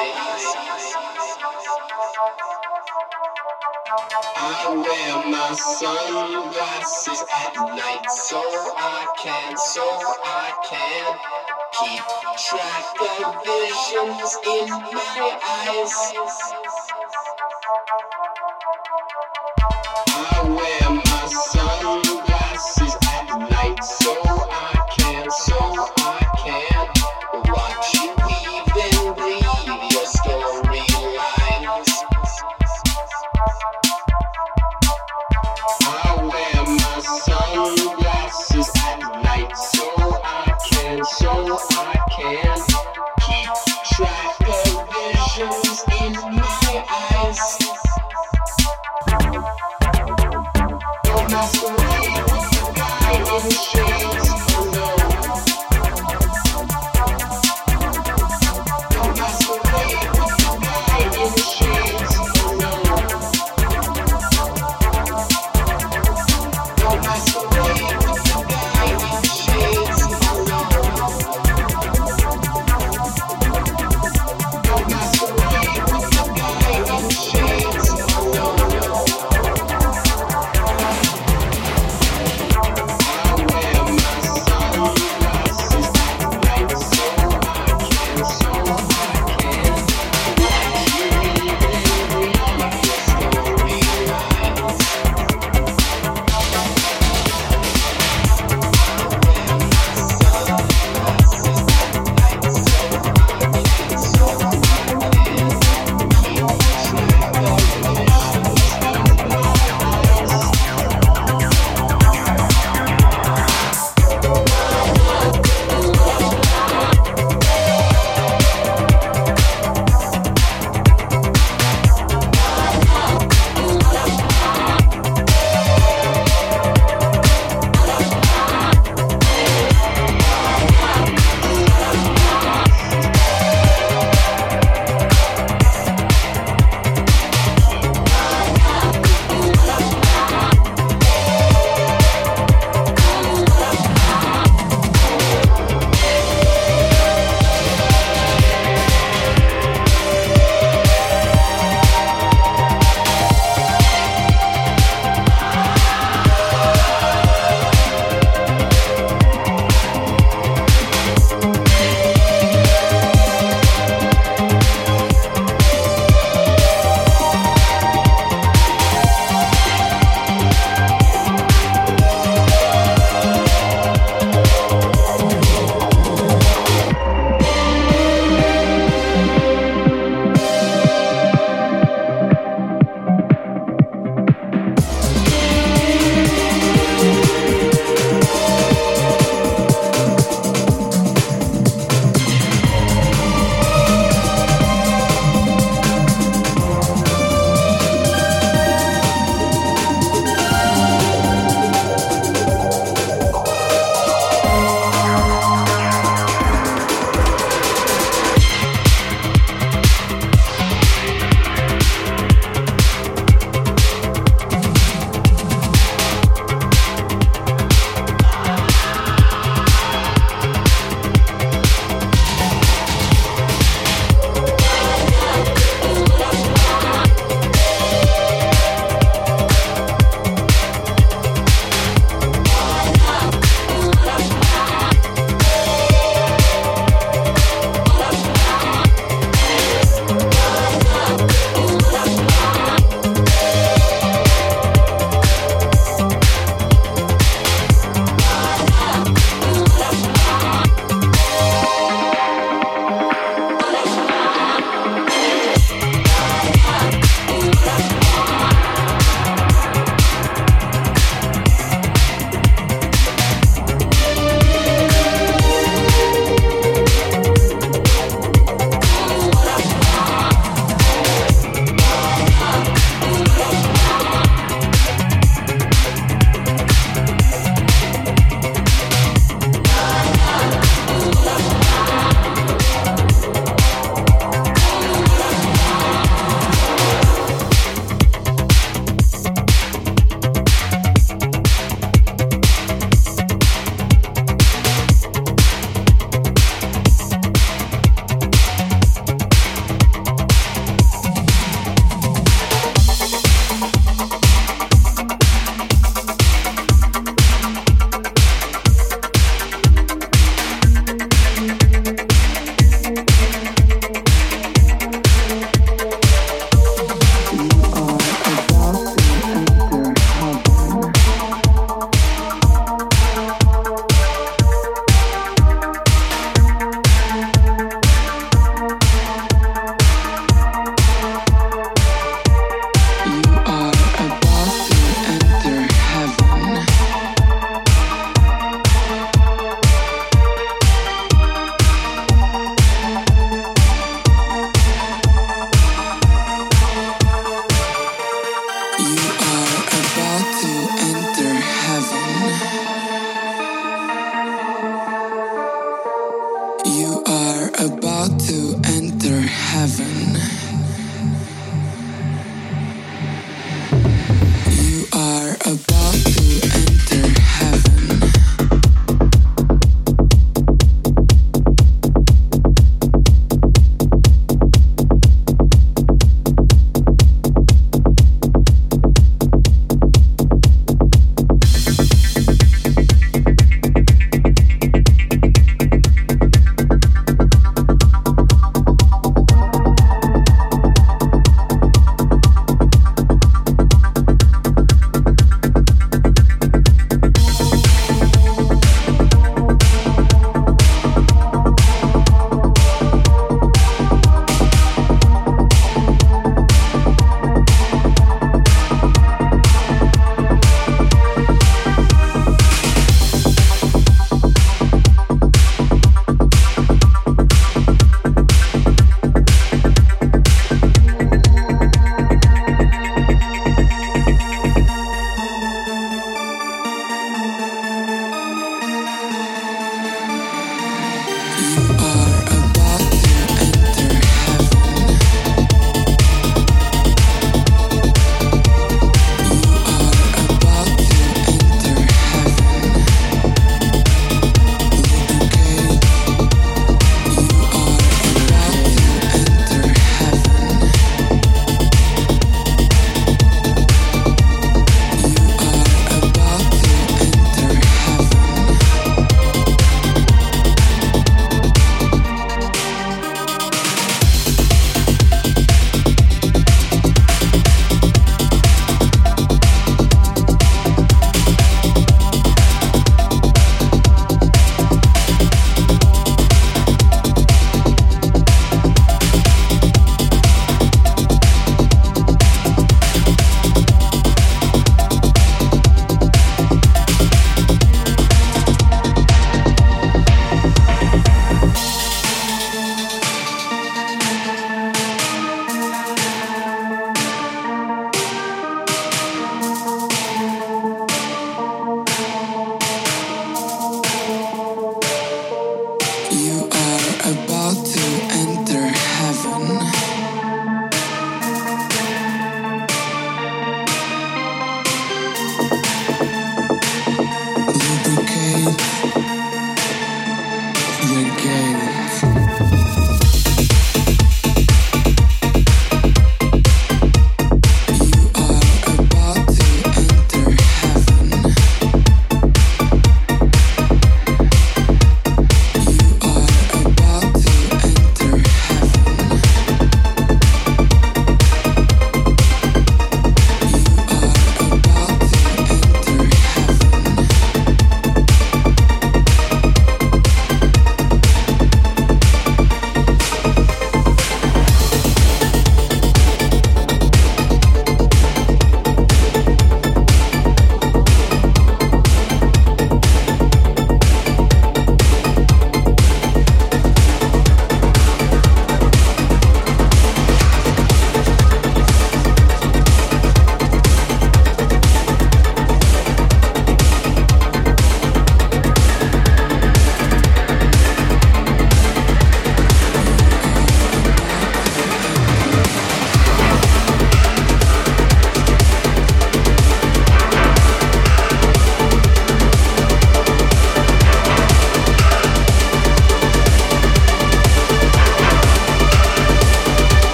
I wear my sunglasses at night so I can, so I can keep track of visions in my eyes. I wear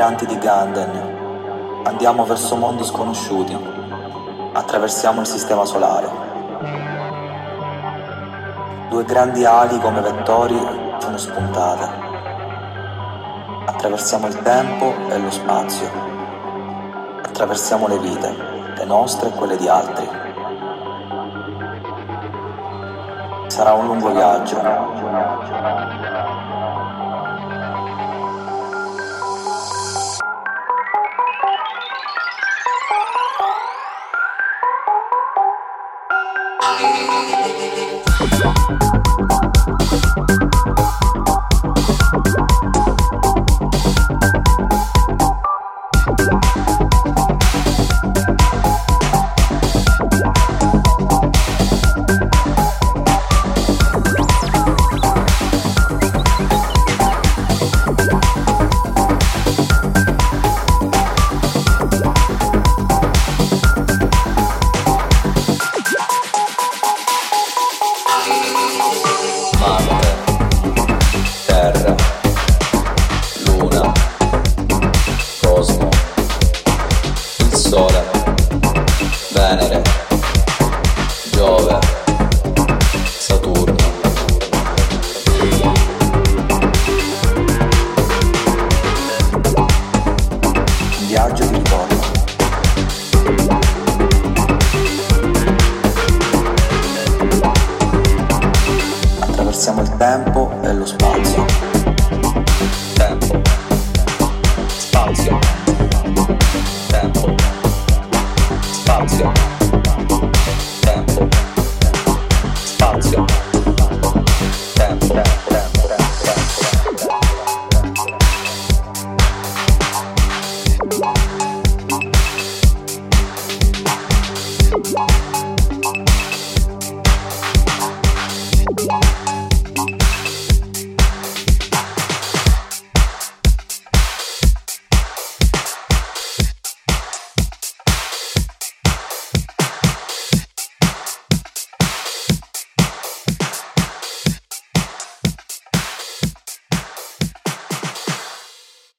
migranti di Ganden. Andiamo verso mondi sconosciuti. Attraversiamo il sistema solare. Due grandi ali come vettori sono spuntate. Attraversiamo il tempo e lo spazio. Attraversiamo le vite, le nostre e quelle di altri. Sarà un lungo viaggio.